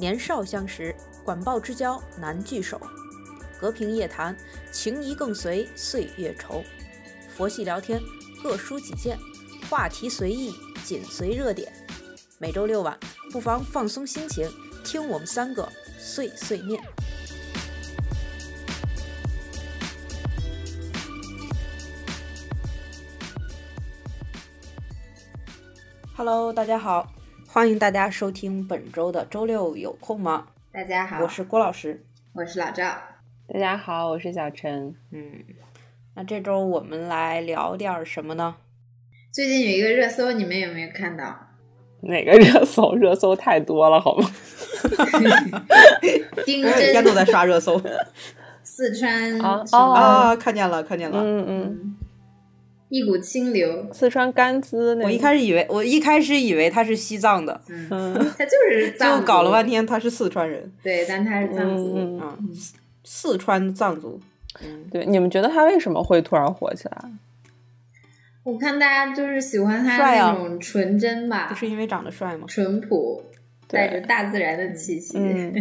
年少相识，管鲍之交难聚首。隔屏夜谈，情谊更随岁月稠。佛系聊天，各抒己见，话题随意，紧随热点。每周六晚，不妨放松心情，听我们三个碎碎念。Hello，大家好，欢迎大家收听本周的周六有空吗？大家好，我是郭老师，我是老赵。大家好，我是小陈。嗯，那这周我们来聊点什么呢？最近有一个热搜，你们有没有看到？哪个热搜？热搜太多了，好吗？丁我每天都在刷热搜。四川啊啊，看见了，看见了。嗯嗯，一股清流，四川甘孜那，我一开始以为，我一开始以为他是西藏的，他就是藏族就搞了半，天他是四川人对，但他是藏族，嗯嗯，啊，四川藏族。嗯，对，你们觉得他为什么会突然火起来？我看大家就是喜欢他那种纯真吧不，是因为长得帅吗？淳朴，带着大自然的气息。嗯，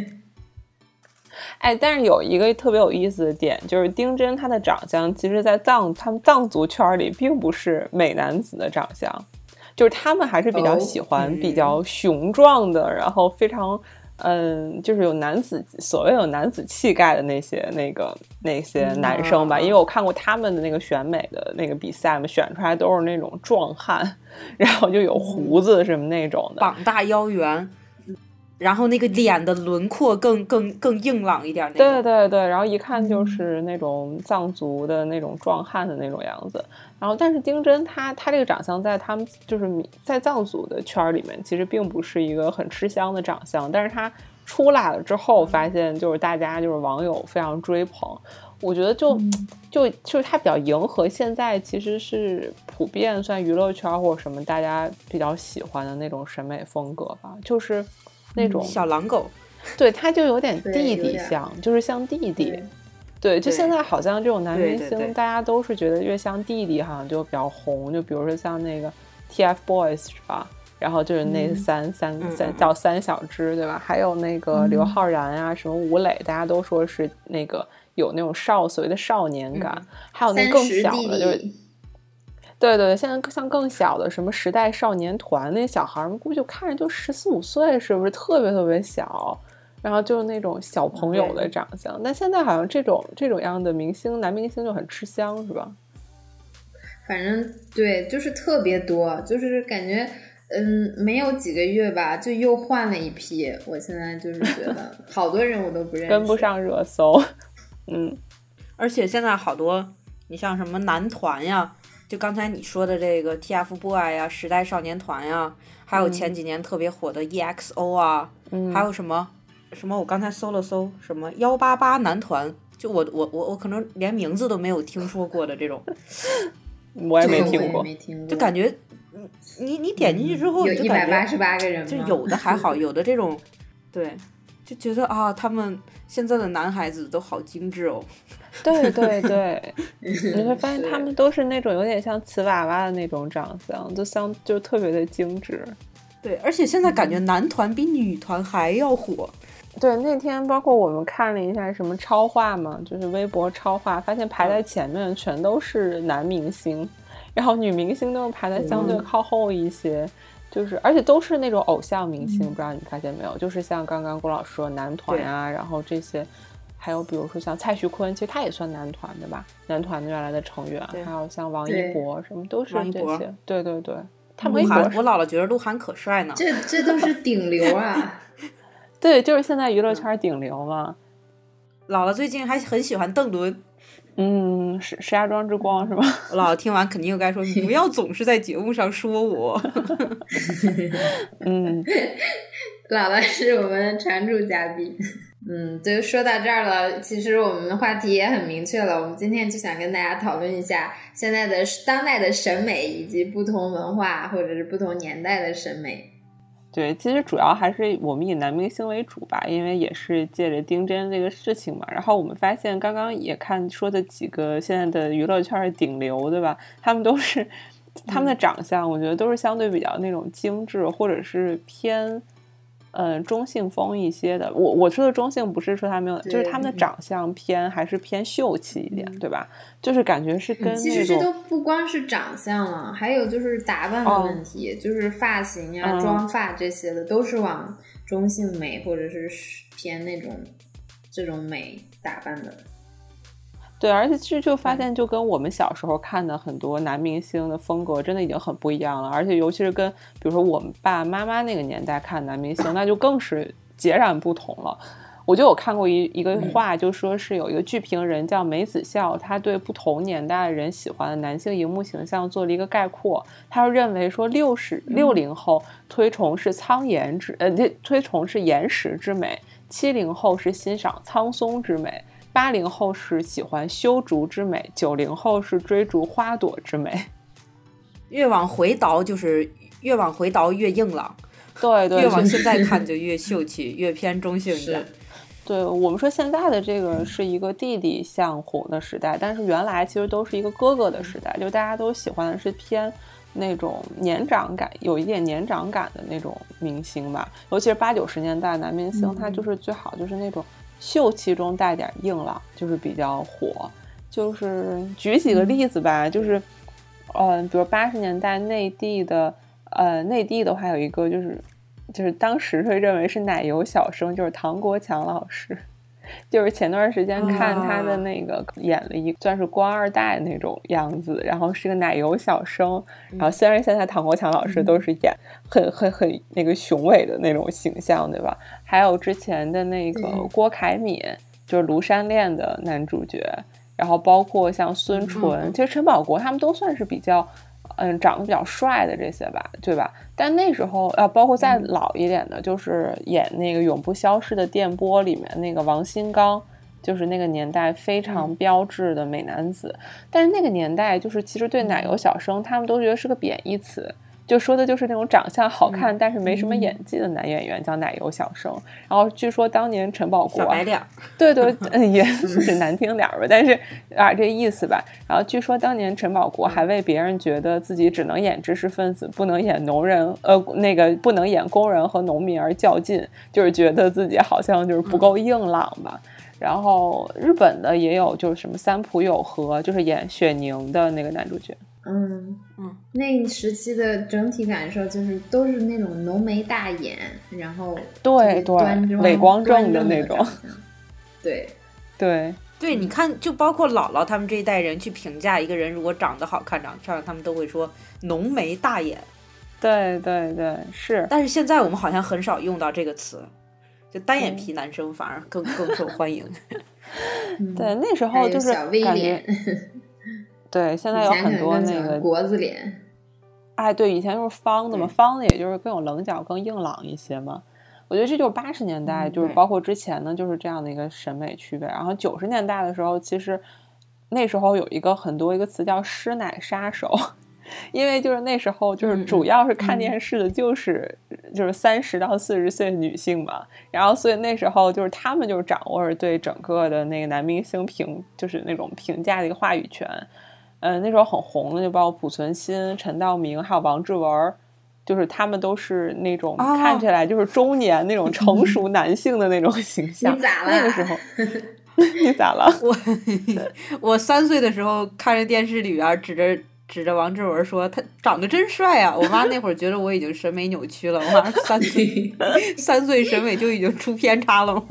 哎，但是有一个特别有意思的点，就是丁真他的长相，其实，在藏他们藏族圈里，并不是美男子的长相，就是他们还是比较哦喜欢嗯比较雄壮的，然后非常。嗯，就是有男子所谓有男子气概的那些那个那些男生吧，嗯因为我看过他们的那个选美的那个比赛嘛，选出来都是那种壮汉，然后就有胡子什么那种的，膀大腰圆，然后那个脸的轮廓更更更硬朗一点对。对对，然后一看就是那种藏族的那种壮汉的那种样子。然后，但是丁真他他这个长相在他们就是在藏族的圈儿里面，其实并不是一个很吃香的长相。但是他出来了之后，发现就是大家就是网友非常追捧。我觉得就就就是他比较迎合现在其实是普遍算娱乐圈或者什么大家比较喜欢的那种审美风格吧，就是那种小狼狗，对，他就有点 弟弟像，就是像弟弟对。对，就现在好像这种男明星，大家都是觉得越像弟弟，好像就比较红。就比如说像那个 TFBOYS 是吧？然后就是那嗯三、三三叫三小只，对吧？还有那个刘昊然啊，什么吴磊，大家都说是那个有那种少所谓的少年感。嗯还有那更小的，就是弟，对对，现在像更小的什么时代少年团那小孩儿们，估计就看着就十四五岁，是不是特别特别小？然后就是那种小朋友的长相。但现在好像这种这种样的明星，男明星就很吃香，是吧？反正对，就是特别多，就是感觉。嗯，没有几个月吧，就又换了一批。我现在就是觉得 好多人我都不认识，跟不上热搜。嗯，而且现在好多，你像什么男团呀，就刚才你说的这个 TFBOY 呀、时代少年团呀，还有前几年特别火的 EXO 啊，嗯。还有什么什么，我刚才搜了搜，什么幺八八男团，就我我我我可能连名字都没有听说过的这种，我也没听过。就感觉，嗯你你点进去之后，有一百你就感觉八十八个人就有的还好，有的这种，对，就觉得啊，他们现在的男孩子都好精致哦。对对对，你会发现他们都是那种有点像瓷娃娃的那种长相，就像就特别的精致。对，而且现在感觉男团比女团还要火。对，那天包括我们看了一下什么超话嘛，就是微博超话，发现排在前面全都是男明星，然后女明星都是排在相对嗯靠后一些，就是而且都是那种偶像明星，不知道你发现没有？就是像刚刚郭老师说男团啊，然后这些，还有比如说像蔡徐坤，其实他也算男团的吧，男团的原来的成员，还有像王一博什么都是这些，对对对，他们微博鹿晗，我姥姥觉得鹿晗可帅呢。这这都是顶流啊！对，就是现在娱乐圈顶流嘛。姥姥最近还很喜欢邓伦，嗯，石石家庄之光是吧？我姥姥听完肯定又该说：“你不要总是在节目上说我。嗯，姥姥是我们的常驻嘉宾。嗯，就说到这儿了，其实我们的话题也很明确了。我们今天就想跟大家讨论一下现在的当代的审美，以及不同文化或者是不同年代的审美。对，其实主要还是我们以男明星为主吧，因为也是借着丁真这个事情嘛。然后我们发现，刚刚也看说的几个现在的娱乐圈顶流，对吧？他们都是他们的长相，我觉得都是相对比较那种精致，或者是偏嗯中性风一些的。我我说的中性不是说他没有，就是他们的长相偏还是偏秀气一点，对吧？就是感觉是跟其实这都不光是长相了，还有就是打扮的问题，就是发型啊、妆发这些的，都是往中性美或者是偏那种这种美打扮的。对，而且其实就发现，就跟我们小时候看的很多男明星的风格，真的已经很不一样了。而且尤其是跟，比如说我们爸爸妈妈那个年代看男明星，那就更是截然不同了。我就有看过一一个话，就说是有一个剧评人叫梅子笑，他对不同年代的人喜欢的男性荧幕形象做了一个概括。他就认为说，六十六零后推崇是苍颜之，呃，推崇是岩石之美；七零后是欣赏苍松之美。八零后是喜欢修竹之美，九零后是追逐花朵之美。越往回倒就是越往回倒越硬朗，对对。越往现在 看就越秀气，越偏中性一点。对我们说现在的这个是一个弟弟向红的时代，但是原来其实都是一个哥哥的时代，就大家都喜欢的是偏那种年长感，有一点年长感的那种明星吧。尤其是八九十年代男明星，他就是最好就是那种。秀气中带点硬朗，就是比较火。就是举几个例子吧，就是，嗯，比如八十年代内地的，呃，内地的话有一个就是，就是当时会认为是奶油小生，就是唐国强老师。就是前段时间看他的那个演了一算是官二代那种样子，然后是个奶油小生，然后虽然现在唐国强老师都是演很很很那个雄伟的那种形象，对吧？还有之前的那个郭凯敏，就是《庐山恋》的男主角，然后包括像孙淳，其实陈宝国他们都算是比较。嗯，长得比较帅的这些吧，对吧？但那时候啊，包括再老一点的，就是演那个《永不消失的电波》里面那个王新刚，就是那个年代非常标志的美男子。但是那个年代，就是其实对奶油小生，他们都觉得是个贬义词。就说的就是那种长相好看但是没什么演技的男演员，叫奶油小生。然后据说当年陈宝国，小白脸，对对，也是难听点儿吧，但是啊这意思吧。然后据说当年陈宝国还为别人觉得自己只能演知识分子，不能演农人，呃，那个不能演工人和农民而较劲，就是觉得自己好像就是不够硬朗吧。然后日本的也有，就是什么三浦友和，就是演雪凝的那个男主角。嗯嗯，那时期的整体感受就是都是那种浓眉大眼，然后对对，伟光正的那种，对对对，你看，就包括姥姥他们这一代人去评价一个人，如果长得好看、长得漂亮，他们都会说浓眉大眼。对对对，是。但是现在我们好像很少用到这个词，就单眼皮男生反而更更受欢迎。对，那时候就是感觉。对，现在有很多那个国字脸，哎，对，以前就是方的嘛，方的也就是更有棱角、更硬朗一些嘛。我觉得这就是八十年代，就是包括之前呢，就是这样的一个审美区别。然后九十年代的时候，其实那时候有一个很多一个词叫“师奶杀手”，因为就是那时候就是主要是看电视的，就是就是三十到四十岁的女性嘛。然后所以那时候就是他们就是掌握着对整个的那个男明星评，就是那种评价的一个话语权。嗯，那时候很红的，就包括濮存昕、陈道明，还有王志文，就是他们都是那种看起来就是中年那种成熟男性的那种形象。你咋了？那个时候，你咋了？我我三岁的时候看着电视里边指着指着王志文说他长得真帅啊！我妈那会儿觉得我已经审美扭曲了，我妈三岁 三岁审美就已经出偏差了嘛？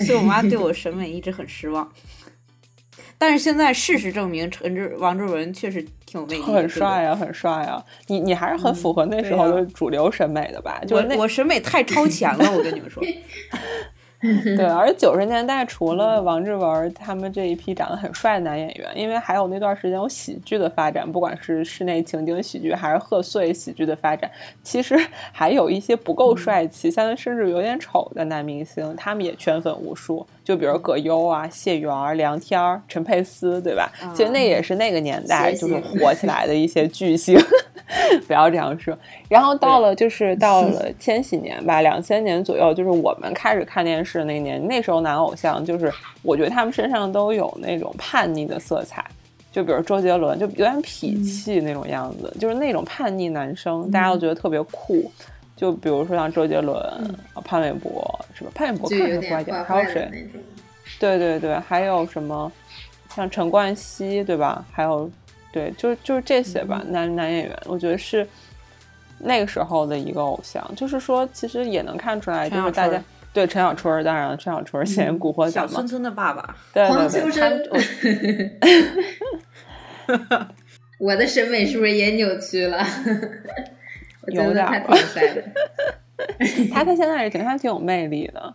所以我妈对我审美一直很失望。但是现在事实证明，陈志王志文确实挺有魅力，很帅呀，很帅呀。你你还是很符合那时候的主流审美的吧？就我审美太超前了，我跟你们说。对，而九十年代除了王志文他们这一批长得很帅的男演员，因为还有那段时间有喜剧的发展，不管是室内情景喜剧还是贺岁喜剧的发展，其实还有一些不够帅气，像甚至有点丑的男明星，他们也圈粉无数。就比如葛优啊、谢元、梁天、陈佩斯，对吧？其实那也是那个年代就是火起来的一些巨星。不要这样说。然后到了就是到了千禧年吧，两千年左右，就是我们开始看电视那年。那时候男偶像就是，我觉得他们身上都有那种叛逆的色彩。就比如周杰伦，就有点痞气那种样子，就是那种叛逆男生，大家都觉得特别酷。就比如说像周杰伦、潘玮柏，是吧？潘玮柏看着坏点，还有谁？对对对，还有什么像陈冠希，对吧？还有对，就就是这些吧，男男演员，我觉得是那个时候的一个偶像。就是说，其实也能看出来，就是大家对陈小春，当然陈小春演《古惑仔》嘛，小村村的爸爸，对黄秋生。我的审美是不是也扭曲了？有点他挺帅的，他 他现在也挺他挺有魅力的。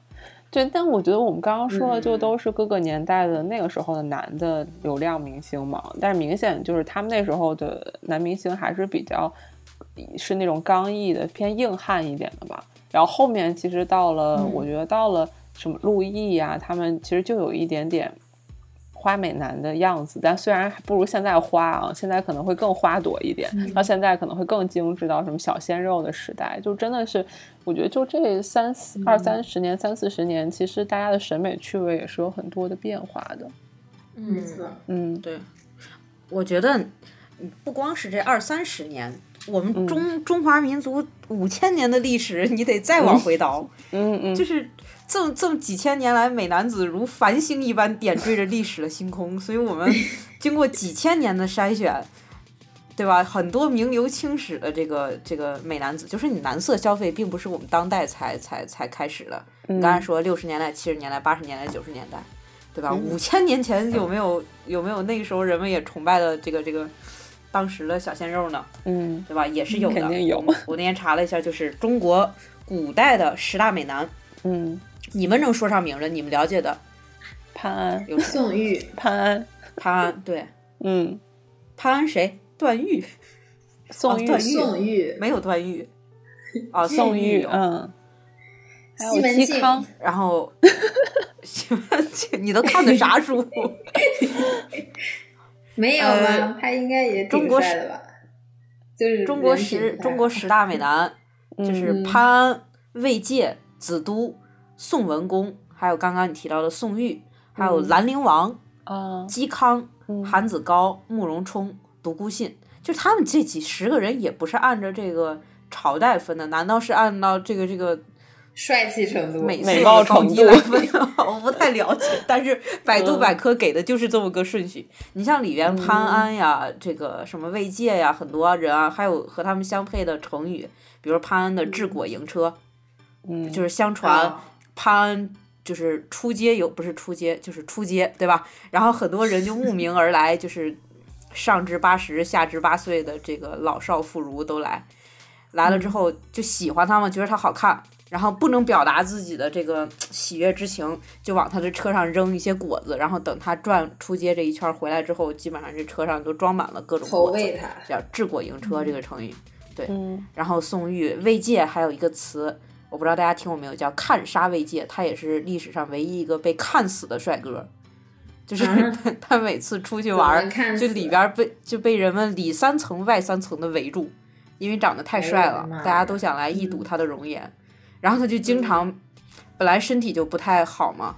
对，但我觉得我们刚刚说的就都是各个年代的那个时候的男的流量明星嘛。但是明显就是他们那时候的男明星还是比较是那种刚毅的、偏硬汉一点的吧。然后后面其实到了，我觉得到了什么陆毅呀，他们其实就有一点点。花美男的样子，但虽然不如现在花啊，现在可能会更花朵一点，到现在可能会更精致到什么小鲜肉的时代，就真的是，我觉得就这三四二三十年、三四十年，其实大家的审美趣味也是有很多的变化的。没错，嗯，对，我觉得不光是这二三十年，我们中中华民族五千年的历史，你得再往回倒，嗯嗯，就是。这么这么几千年来，美男子如繁星一般点缀着历史的星空，所以我们 经过几千年的筛选，对吧？很多名留青史的这个这个美男子，就是你男色消费并不是我们当代才才才开始的。你刚才说六十年代、七十年代、八十年代、九十年代，对吧？五千年前有没有有没有那个时候人们也崇拜的这个这个当时的小鲜肉呢？嗯，对吧？也是有的，肯定有。我那天查了一下，就是中国古代的十大美男，嗯。你们能说上名的，你们了解的，潘安、有宋玉、潘安、潘安，对，嗯，潘安谁？段誉、宋玉、宋玉。没有段誉，哦，宋玉，嗯，西门庆，然后 西门庆，你都看的啥书？没有吗？他应该也中国的吧？就是中国十中国十大美男，就是潘安、魏玠、子都。宋文公，还有刚刚你提到的宋玉，还有兰陵王，啊，嵇康、韩子高、慕容冲、独孤信，就他们这几十个人也不是按照这个朝代分的，难道是按照这个这个帅气程度、美美貌程度来分？我不太了解，但是百度百科给的就是这么个顺序。你像里边潘安呀，这个什么魏玠呀，很多人啊，还有和他们相配的成语，比如潘安的治国营车，嗯，就是相传。潘就是出街有不是出街就是出街对吧？然后很多人就慕名而来，就是上至八十下至八岁的这个老少妇孺都来，来了之后就喜欢他嘛，觉得他好看，然后不能表达自己的这个喜悦之情，就往他的车上扔一些果子，然后等他转出街这一圈回来之后，基本上这车上都装满了各种果子，叫治果迎车这个成语，对，然后宋玉、魏藉还有一个词。我不知道大家听过没有，叫看杀未界，他也是历史上唯一一个被看死的帅哥，就是 他每次出去玩，就里边被就被人们里三层外三层的围住，因为长得太帅了，大家都想来一睹他的容颜，然后他就经常，本来身体就不太好嘛，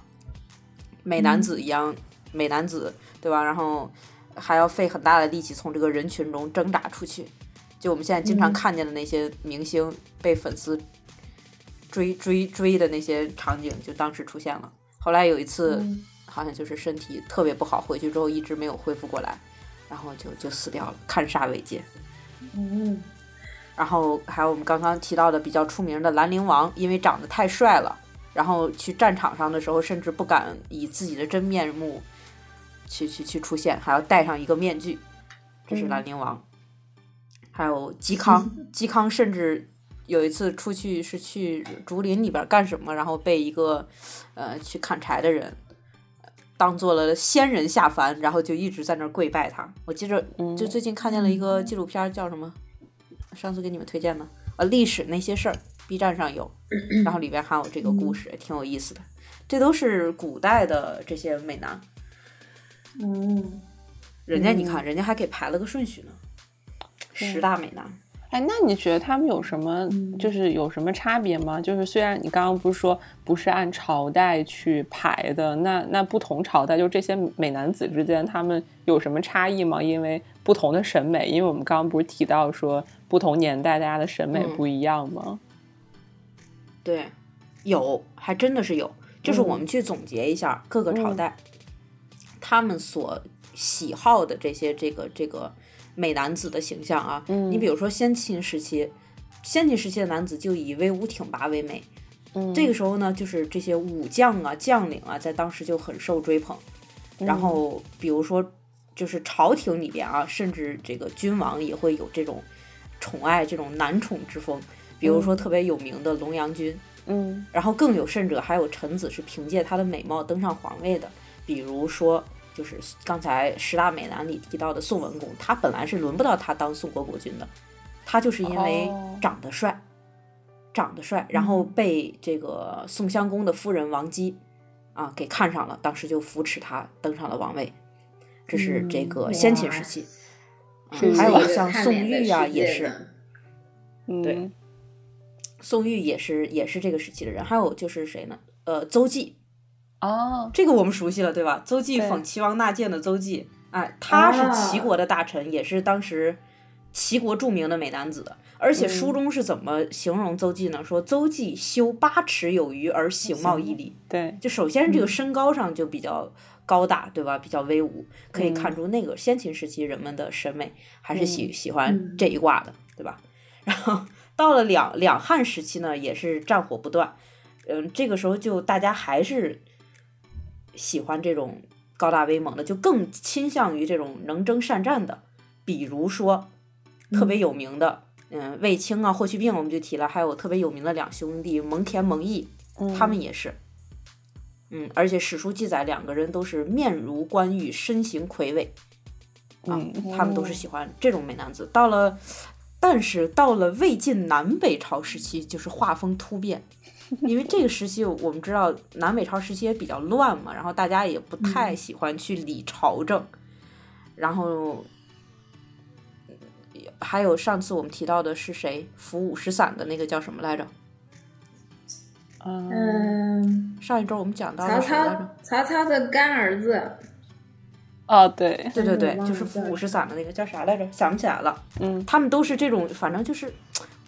美男子一样，美男子对吧？然后还要费很大的力气从这个人群中挣扎出去，就我们现在经常看见的那些明星被粉丝。追追追的那些场景就当时出现了。后来有一次，好像就是身体特别不好，回去之后一直没有恢复过来，然后就就死掉了，看杀为戒。嗯，然后还有我们刚刚提到的比较出名的兰陵王，因为长得太帅了，然后去战场上的时候甚至不敢以自己的真面目去去去出现，还要戴上一个面具。这是兰陵王。还有嵇康，嵇康甚至。有一次出去是去竹林里边干什么，然后被一个呃去砍柴的人当做了仙人下凡，然后就一直在那儿跪拜他。我记着，就最近看见了一个纪录片，叫什么？上次给你们推荐的啊，历史那些事儿，B 站上有，然后里边还有这个故事，挺有意思的。这都是古代的这些美男，嗯，人家你看，人家还给排了个顺序呢，十大美男。哎，那你觉得他们有什么，就是有什么差别吗？就是虽然你刚刚不是说不是按朝代去排的，那那不同朝代就这些美男子之间，他们有什么差异吗？因为不同的审美，因为我们刚刚不是提到说不同年代大家的审美不一样吗？对，有，还真的是有。就是我们去总结一下各个朝代，他们所喜好的这些这个这个美男子的形象啊。你比如说先秦时期，先秦时期的男子就以威武挺拔为美。这个时候呢，就是这些武将啊、将领啊，在当时就很受追捧。然后，比如说，就是朝廷里边啊，甚至这个君王也会有这种宠爱这种男宠之风。比如说特别有名的龙阳君。嗯，然后更有甚者，还有臣子是凭借他的美貌登上皇位的，比如说，就是刚才十大美男里提到的宋文公，他本来是轮不到他当宋国国君的，他就是因为长得帅，长得帅，然后被这个宋襄公的夫人王姬啊给看上了，当时就扶持他登上了王位，这是这个先秦时期，还有像宋玉啊，也是，对。宋玉也是也是这个时期的人，还有就是谁呢？呃，邹忌，哦，这个我们熟悉了，对吧？邹忌讽齐王纳谏的邹忌，哎，他是齐国的大臣，也是当时齐国著名的美男子。而且书中是怎么形容邹忌呢？说邹忌修八尺有余而形貌屹立。对，就首先这个身高上就比较高大，对吧？比较威武，可以看出那个先秦时期人们的审美还是喜喜欢这一挂的，对吧？然后。到了两两汉时期呢，也是战火不断，嗯，这个时候就大家还是喜欢这种高大威猛的，就更倾向于这种能征善战的，比如说特别有名的，嗯，卫青啊，霍去病我们就提了，还有特别有名的两兄弟蒙恬、蒙毅，他们也是，嗯，而且史书记载两个人都是面如冠玉，身形魁伟，啊，他们都是喜欢这种美男子。到了。但是到了魏晋南北朝时期，就是画风突变，因为这个时期我们知道南北朝时期也比较乱嘛，然后大家也不太喜欢去理朝政，然后还有上次我们提到的是谁扶五石散的那个叫什么来着？嗯，上一周我们讲到曹操，曹操的干儿子。哦，对对对对，就是扶五石散的那个叫啥来着？想不起来了。嗯，他们都是这种，反正就是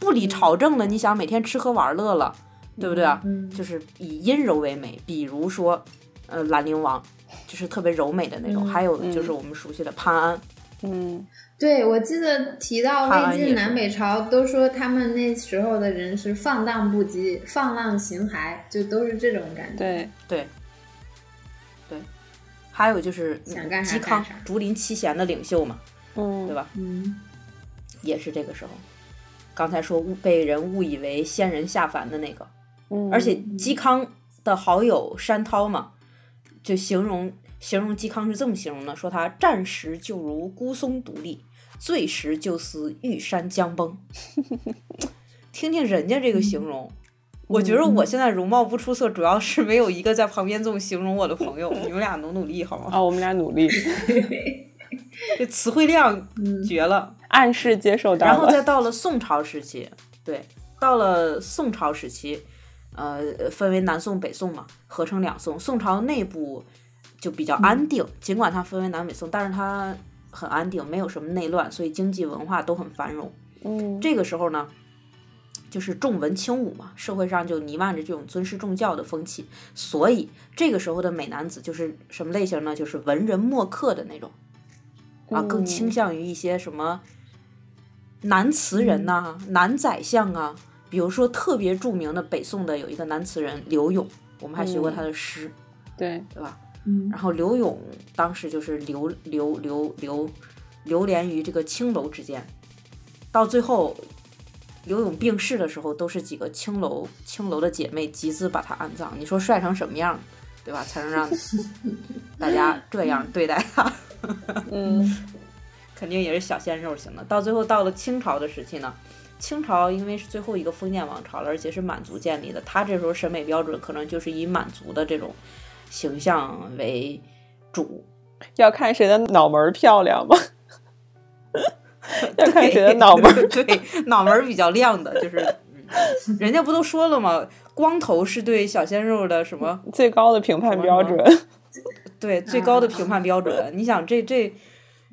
不理朝政的。你想每天吃喝玩乐了，对不对啊？嗯，就是以阴柔为美。比如说，呃，兰陵王就是特别柔美的那种。还有就是我们熟悉的潘安。嗯，对，我记得提到魏晋南北朝，都说他们那时候的人是放荡不羁、放浪形骸，就都是这种感觉。对对。还有就是嵇康，竹林七贤的领袖嘛，嗯，对吧？嗯，也是这个时候。刚才说误被人误以为仙人下凡的那个，嗯，而且嵇康的好友山涛嘛，就形容形容嵇康是这么形容的：说他战时就如孤松独立，醉时就似玉山将崩。听听人家这个形容。我觉得我现在容貌不出色，主要是没有一个在旁边这么形容我的朋友。你们俩努努力好吗？啊，我们俩努力。这词汇量绝了，暗示接受到。然后再到了宋朝时期，对，到了宋朝时期，呃，分为南宋、北宋嘛，合称两宋。宋朝内部就比较安定，尽管它分为南北宋，但是它很安定，没有什么内乱，所以经济文化都很繁荣。嗯，这个时候呢。就是重文轻武嘛，社会上就弥漫着这种尊师重教的风气，所以这个时候的美男子就是什么类型呢？就是文人墨客的那种，啊，更倾向于一些什么男词人呐、男宰相啊。比如说特别著名的北宋的有一个南词人刘永，我们还学过他的诗，对对吧？嗯。然后刘永当时就是流流流流流连于这个青楼之间，到最后。刘永病逝的时候，都是几个青楼青楼的姐妹集资把他安葬。你说帅成什么样，对吧？才能让 大家这样对待他？嗯，肯定也是小鲜肉型的。到最后到了清朝的时期呢，清朝因为是最后一个封建王朝了，而且是满族建立的，他这时候审美标准可能就是以满族的这种形象为主。要看谁的脑门漂亮吗？要看谁的脑门儿，对，脑门儿比较亮的，就是，人家不都说了吗？光头是对小鲜肉的什么最高的评判标准？对，最高的评判标准。你想，这这，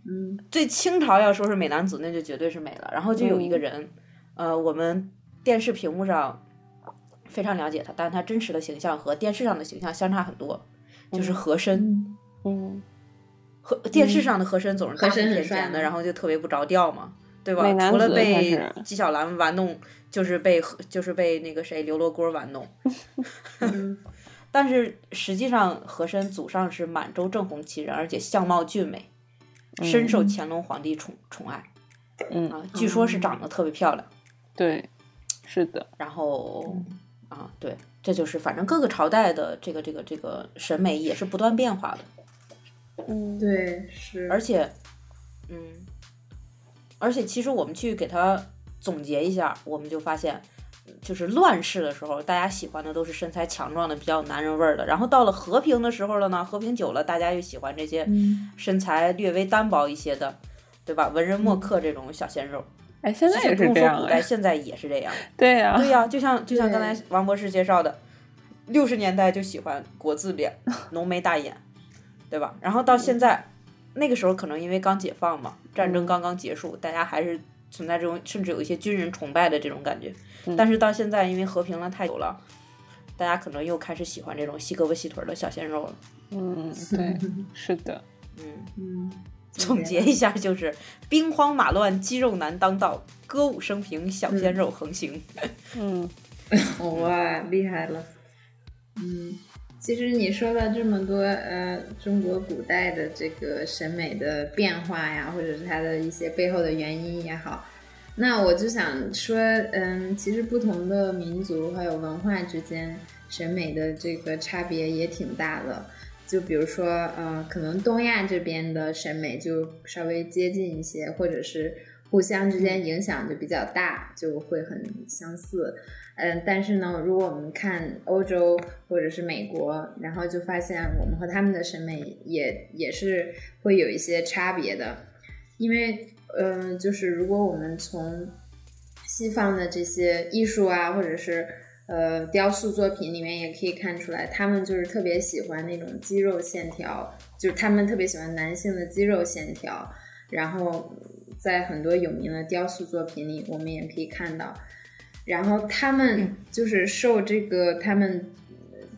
嗯，这清朝要说是美男子，那就绝对是美了。然后就有一个人，呃，我们电视屏幕上非常了解他，但是他真实的形象和电视上的形象相差很多，就是和珅。嗯，和电视上的和珅总是大腹和珅很帅便便的，然后就特别不着调嘛，对吧除了被纪晓岚玩弄，就是被和就是被那个谁刘罗锅玩弄。嗯 但是实际上，和珅祖上是满洲正红旗人，而且相貌俊美，深受乾隆皇帝宠宠爱嗯，啊。据说是长得特别漂亮。对，是的，然后啊，对，这就是反正各个朝代的这个这个这个审美也是不断变化的。嗯，对，是，而且，嗯，而且其实我们去给他总结一下，我们就发现，就是乱世的时候，大家喜欢的都是身材强壮的、比较有男人味儿的。然后到了和平的时候了呢，和平久了，大家又喜欢这些嗯身材略微单薄一些的，对吧？文人墨客这种小鲜肉。哎，现在也是这样哎，现在也是这样。对呀，对呀、就像就像刚才王博士介绍的，六十年代就喜欢国字脸、浓眉大眼，对吧？然后到现在，那个时候可能因为刚解放嘛，战争刚刚结束，大家还是存在这种甚至有一些军人崇拜的这种感觉。但是到现在，因为和平了太久了，大家可能又开始喜欢这种细胳膊细腿的小鲜肉了。嗯，对，是的，嗯，嗯，总结一下就是：兵荒马乱，肌肉男当道；歌舞升平，小鲜肉横行。嗯哇，厉害了。嗯，其实你说了这么多，呃，中国古代的这个审美的变化呀，或者是它的一些背后的原因也好，那我就想说，嗯，其实不同的民族还有文化之间审美的这个差别也挺大的。就比如说，呃，可能东亚这边的审美就稍微接近一些，或者是互相之间影响就比较大，就会很相似。嗯，但是呢，如果我们看欧洲或者是美国，然后就发现我们和他们的审美也也是会有一些差别的，因为，嗯、就是如果我们从西方的这些艺术啊，或者是呃雕塑作品里面也可以看出来，他们就是特别喜欢那种肌肉线条，就是他们特别喜欢男性的肌肉线条，然后在很多有名的雕塑作品里，我们也可以看到。然后他们就是受这个他们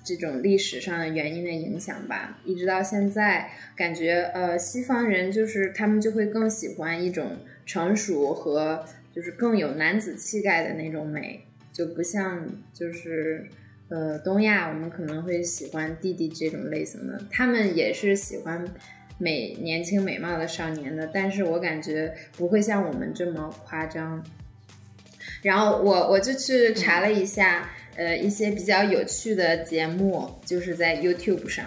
这种历史上的原因的影响吧，一直到现在，感觉呃西方人就是他们就会更喜欢一种成熟和就是更有男子气概的那种美，就不像就是呃东亚我们可能会喜欢弟弟这种类型的，他们也是喜欢。美年轻美貌的少年的，但是我感觉不会像我们这么夸张。然后我我就去查了一下，呃，一些比较有趣的节目，就是在 YouTube 上，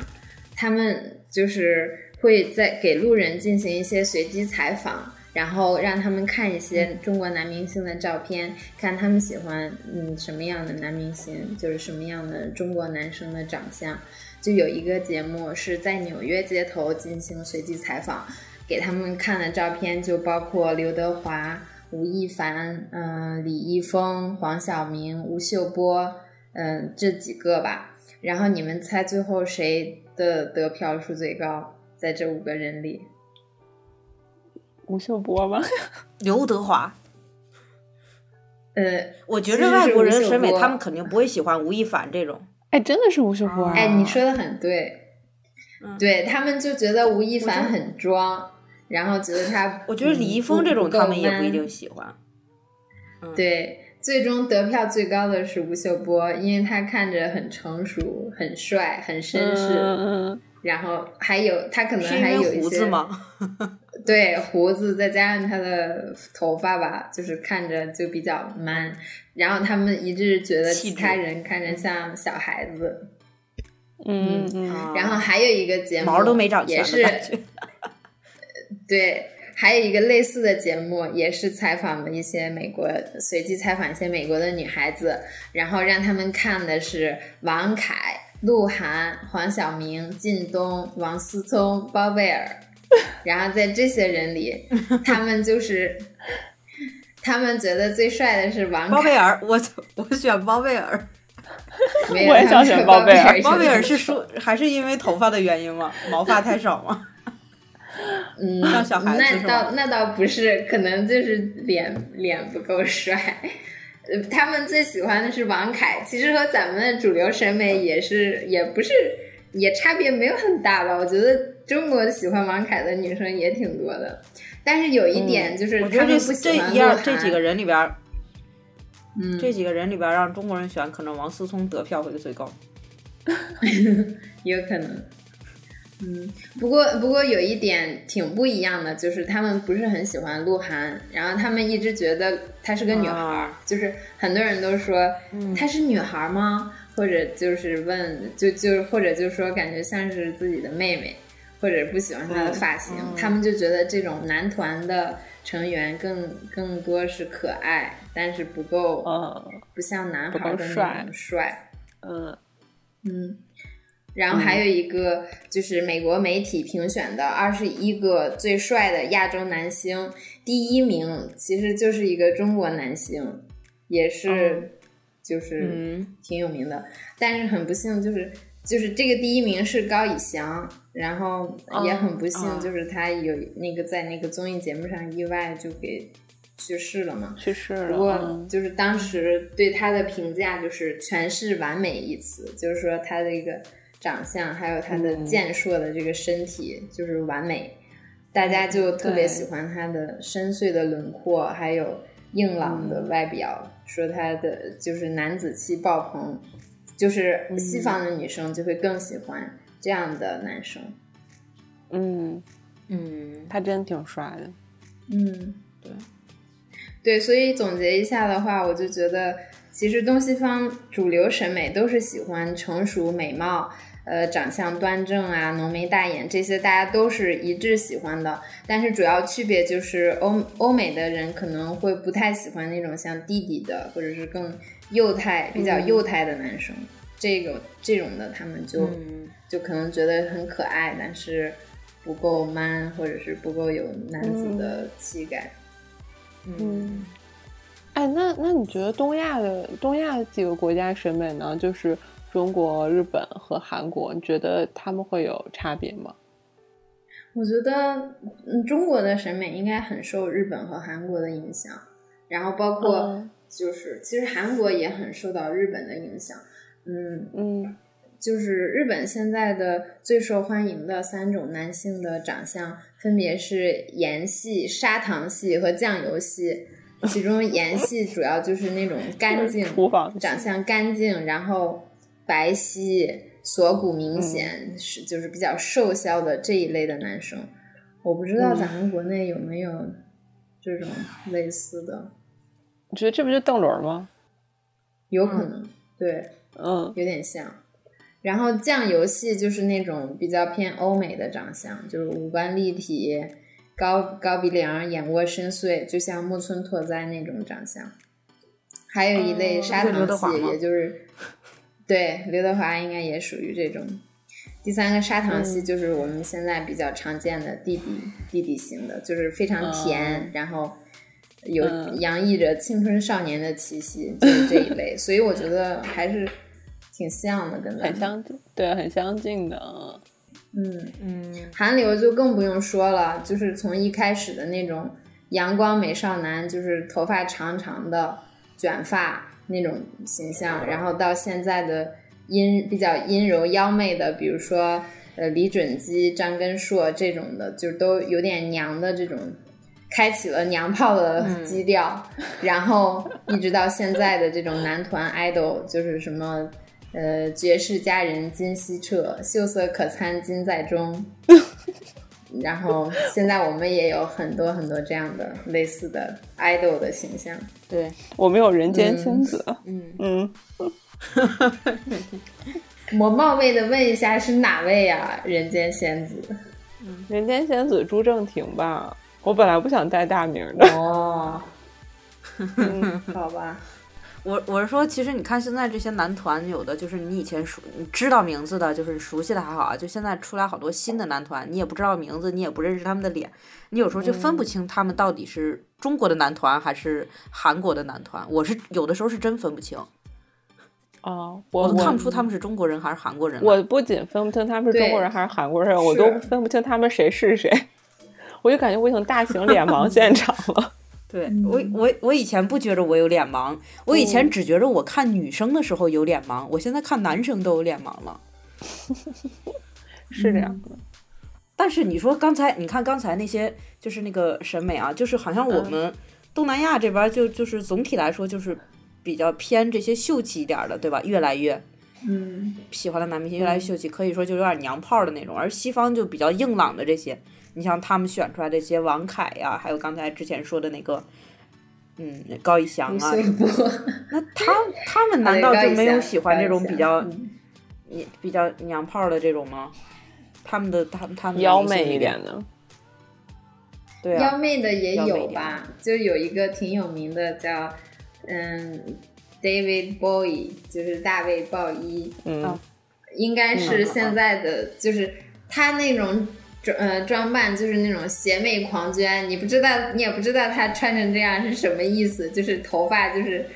他们就是会在给路人进行一些随机采访，然后让他们看一些中国男明星的照片，看他们喜欢嗯什么样的男明星，就是什么样的中国男生的长相。就有一个节目是在纽约街头进行随机采访，给他们看的照片就包括刘德华。吴亦凡、嗯、李易峰、黄晓明、吴秀波，嗯、这几个吧。然后你们猜最后谁的得票数最高？在这五个人里，吴秀波吧，刘德华，呃，我觉其实是着外国人审美，他们肯定不会喜欢吴亦凡这种。哎，真的是吴秀波啊！哎，你说的很对，嗯对他们就觉得吴亦凡很装，然后觉得他，我觉得李易峰这种他们也不一。定喜欢。对，最终得票最高的是吴秀波，因为他看着很成熟、很帅、很绅士，然后还有他可能还有一些胡子吗？对胡子，再加上他的头发吧，就是看着就比较 man。然后他们一致觉得其他人看着像小孩子。嗯嗯嗯，啊然后还有一个节目，毛都没长全也是。对，还有一个类似的节目，也是采访了一些美国，随机采访一些美国的女孩子，然后让他们看的是王凯、鹿晗、黄晓明、靳东、王思聪、包贝尔，然后在这些人里，他们就是。他们觉得最帅的是王凯，包贝尔，我我选包贝尔。我也想选包包贝尔包贝尔是是说还是因为头发的原因吗？毛发太少吗？嗯，像小孩子那倒那倒不是，可能就是脸脸不够帅。呃他们最喜欢的是王凯，其实和咱们的主流审美也是也不是也差别没有很大吧？我觉得中国喜欢王凯的女生也挺多的，但是有一点就是他们不喜这一二欢鹿晗。这几个人里边儿，嗯，这几个人里边儿让中国人选，可能王思聪得票会最高。有可能。嗯，不过不过有一点挺不一样的，就是他们不是很喜欢鹿晗，然后他们一直觉得她是个女孩儿，啊就是很多人都说她是女孩儿吗？或者就是问，就就是或者就说感觉像是自己的妹妹，或者不喜欢她的发型，嗯他们就觉得这种男团的成员更更多是可爱，但是不够、嗯不像男孩儿的那种帅。嗯嗯，然后还有一个就是美国媒体评选的二十一个最帅的亚洲男星，第一名其实就是一个中国男星，也是就是嗯。挺有名的，但是很不幸就是就是这个第一名是高以翔，然后也很不幸哦。就是他有那个在那个综艺节目上意外就给去世了嘛，去世。了。不过嗯。就是当时对他的评价就是全是完美一词，就是说他的一个长相还有他的嗯。健硕的这个身体就是完美，大家就特别喜欢他的深邃的轮廓，还有硬朗嗯。的外表，说他的就是男子气爆棚，就是嗯西方的女生就会更喜欢这样的男生。嗯，嗯，他真挺帅的。嗯，对，对，所以总结一下的话，我就觉得其实东西方主流审美都是喜欢成熟、美貌，呃，长相端正啊，浓眉大眼这些，大家都是一致喜欢的。但是主要区别就是欧欧美的人可能会不太喜欢那种像弟弟的，或者是更幼态、比较幼态的男生。这个这种的，他们就、嗯就可能觉得很可爱，但是不够 man，或者是不够有男子的气概。嗯，哎，那那你觉得东亚的东亚几个国家审美呢？就是中国、日本和韩国，你觉得他们会有差别吗？我觉得，嗯，中国的审美应该很受日本和韩国的影响，然后包括嗯就是，其实韩国也很受到日本的影响。嗯，嗯就是日本现在的最受欢迎的三种男性的长相，分别是盐系、砂糖系和酱油系。其中盐系主要就是那种干净、厨房长相干净，然后白皙、锁骨明显，是就是比较瘦削的这一类的男生。我不知道咱们国内有没有这种类似的，你觉得这不就邓伦吗？有可能，对，嗯有点像。然后酱油系就是那种比较偏欧美的长相，就是五官立体、高高鼻梁、眼窝深邃，就像木村拓哉那种长相。还有一类哦是刘砂糖系，也就是对刘德华应该也属于这种。第三个砂糖系嗯就是我们现在比较常见的弟弟弟弟型的，就是非常甜，嗯然后有嗯洋溢着青春少年的气息，就是这一类。所以我觉得还是挺像的，跟咱们。很相近，对，很相近的。嗯，嗯韩流就更不用说了，就是从一开始的那种阳光美少男，就是头发长长的卷发那种形象，然后到现在的阴比较阴柔妖媚的，比如说呃李准基、张根硕这种的，就都有点娘的这种。开启了娘炮的基调，然后一直到现在的这种男团 idol，就是什么呃，绝世佳人金希澈，秀色可餐金在中。然后现在我们也有很多很多这样的类似的 idol 的形象。对，我们有人间仙子，嗯，嗯，我冒昧的问一下，是哪位呀？人间仙子？人间仙子朱正廷吧。我本来不想带大名的，哦，好吧，我我是说，其实你看现在这些男团，有的就是你以前熟你知道名字的，就是熟悉的还好啊，就现在出来好多新的男团，你也不知道名字，你也不认识他们的脸，你有时候就分不清他们到底是中国的男团还是韩国的男团。我是有的时候是真分不清，哦，我我都看不出他们是中国人还是韩国人。我不仅分不清他们是中国人还是韩国人，我都分不清他们谁是谁，我就感觉我已经大型脸盲现场了。对我我我以前不觉着我有脸盲，我以前只觉着我看女生的时候有脸盲，我现在看男生都有脸盲了。是这样的。但是你说刚才，你看刚才那些就是那个审美啊，就是好像我们东南亚这边就就是总体来说就是比较偏这些秀气一点的，对吧？越来越，嗯，喜欢的男明星越来越秀气，可以说就有点娘炮的那种。而西方就比较硬朗的这些，你像他们选出来这些王凯呀，还有刚才之前说的那个，嗯，高以翔啊，那他他们难道就没有喜欢这种比较，你比较娘炮的这种吗？他们的他他们妖媚一点的，对，妖媚的也有吧？就有一个挺有名的叫嗯，David Bowie，就是大卫鲍伊，嗯，应该是现在的，就是他那种装呃装扮，就是那种邪魅狂狷，你不知道，你也不知道他穿成这样是什么意思，就是头发就是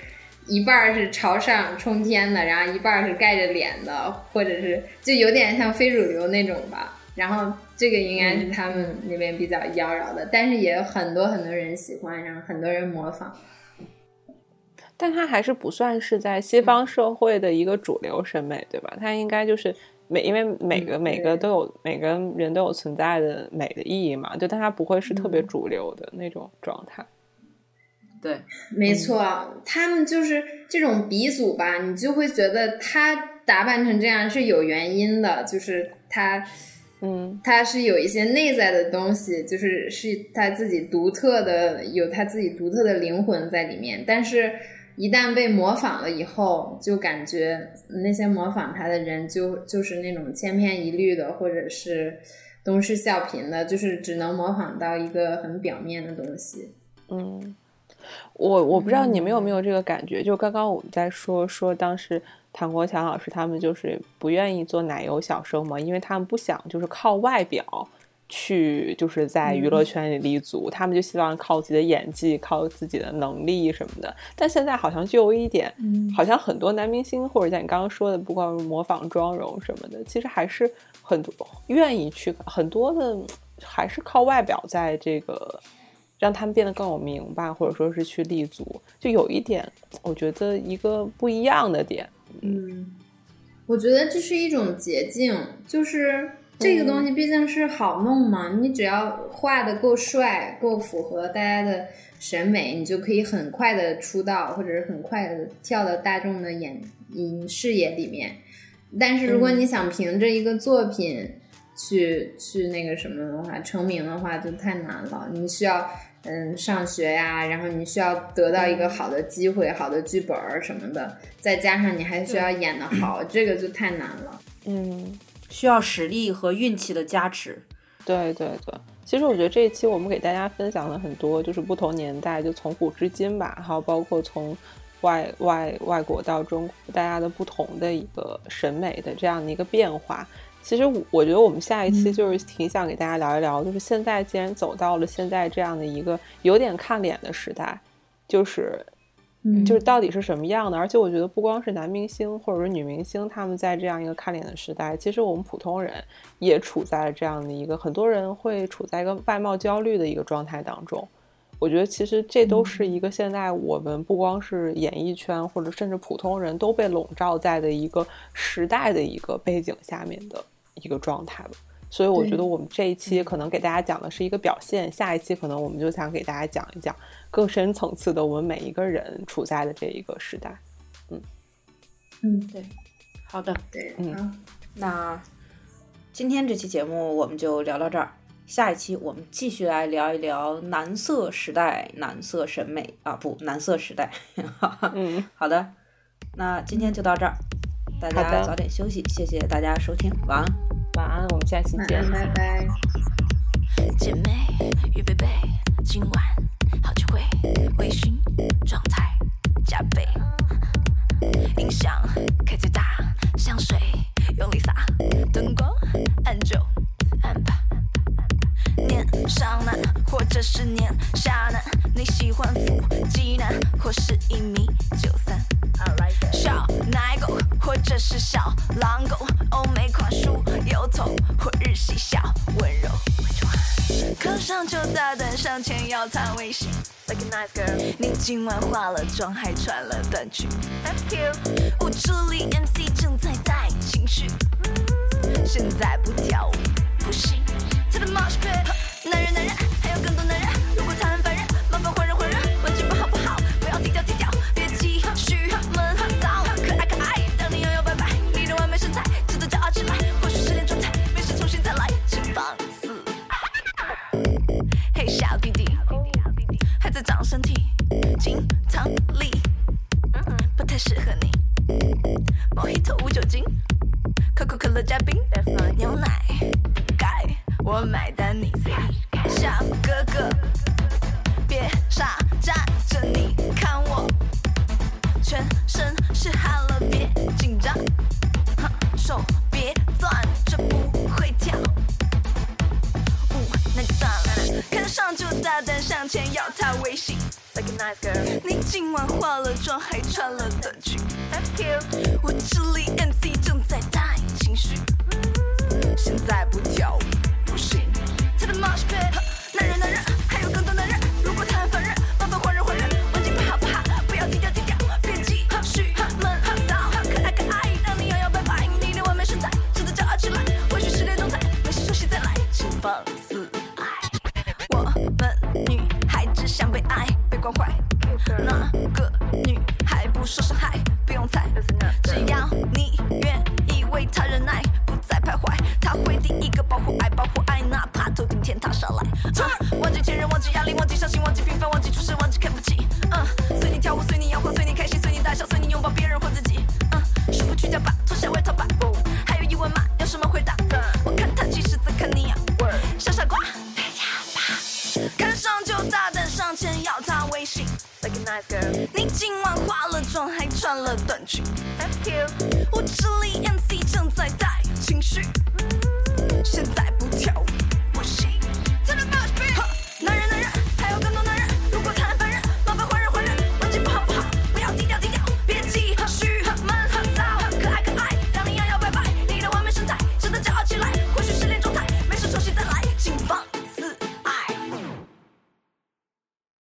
一半是朝上冲天的，然后一半是盖着脸的，或者是就有点像非主流那种吧。然后这个应该是他们那边比较妖娆的，但是也有很多很多人喜欢，然后很多人模仿。但它还是不算是在西方社会的一个主流审美，对吧？它应该就是每因为每个每个都有每个人都有存在的美的意义嘛，就但它不会是特别主流的那种状态。对，没错，他们就是这种鼻祖吧，你就会觉得他打扮成这样是有原因的，就是他。嗯，他是有一些内在的东西，就是是他自己独特的，有他自己独特的灵魂在里面。但是，一旦被模仿了以后，就感觉那些模仿他的人就就是那种千篇一律的，或者是东施效颦的，就是只能模仿到一个很表面的东西。嗯，我我不知道你们有没有这个感觉，就刚刚我们在说说当时。唐国强老师他们就是不愿意做奶油小生嘛，因为他们不想就是靠外表去就是在娱乐圈里立足，他们就希望靠自己的演技、靠自己的能力什么的。但现在好像就有一点，好像很多男明星或者像你刚刚说的，不光模仿妆容什么的，其实还是很多愿意去很多的，还是靠外表在这个让他们变得更有名吧，或者说是去立足，就有一点，我觉得一个不一样的点。嗯，我觉得这是一种捷径，就是这个东西毕竟是好弄嘛。你只要画的够帅，够符合大家的审美，你就可以很快的出道，或者是很快的跳到大众的眼影视野里面。但是如果你想凭着一个作品去去那个什么的话，成名的话就太难了。你需要。嗯，上学呀，然后你需要得到一个好的机会、好的剧本什么的，再加上你还需要演得好，这个就太难了。嗯，需要实力和运气的加持。对对对，其实我觉得这一期我们给大家分享了很多，就是不同年代，就从古至今吧，还有包括从外外外国到中国，大家的不同的一个审美的这样的一个变化。其实我觉得我们下一期就是挺想给大家聊一聊，就是现在既然走到了现在这样的一个有点看脸的时代，就是，就是到底是什么样的？而且我觉得不光是男明星或者是女明星，他们在这样一个看脸的时代，其实我们普通人也处在了这样的一个，很多人会处在一个外貌焦虑的一个状态当中。我觉得其实这都是一个现在我们不光是演艺圈或者甚至普通人都被笼罩在的一个时代的一个背景下面的。一个状态了，所以我觉得我们这一期可能给大家讲的是一个表现，下一期可能我们就想给大家讲一讲更深层次的我们每一个人处在的这一个时代。嗯嗯，对，好的，对，嗯，那今天这期节目我们就聊到这儿，下一期我们继续来聊一聊男色时代、男色审美啊，不，男色时代。嗯，好的，那今天就到这儿。大家早点休息，谢谢大家收听，晚安，晚安，我们下期见，拜拜。姐妹，预备备，今晚好机会，微醺状态加倍，音响开最大，香水用力洒，灯光按就按吧。年上男或者是年下男，你喜欢腹肌男或是一米九三？小奶狗或者是小狼狗，欧美款梳油头或日系小温柔。课上就大胆上前要他微信。like a nice girl。你今晚化了妆，还穿了短裙，That's cute。舞池里 MC 正在带情绪，现在不跳舞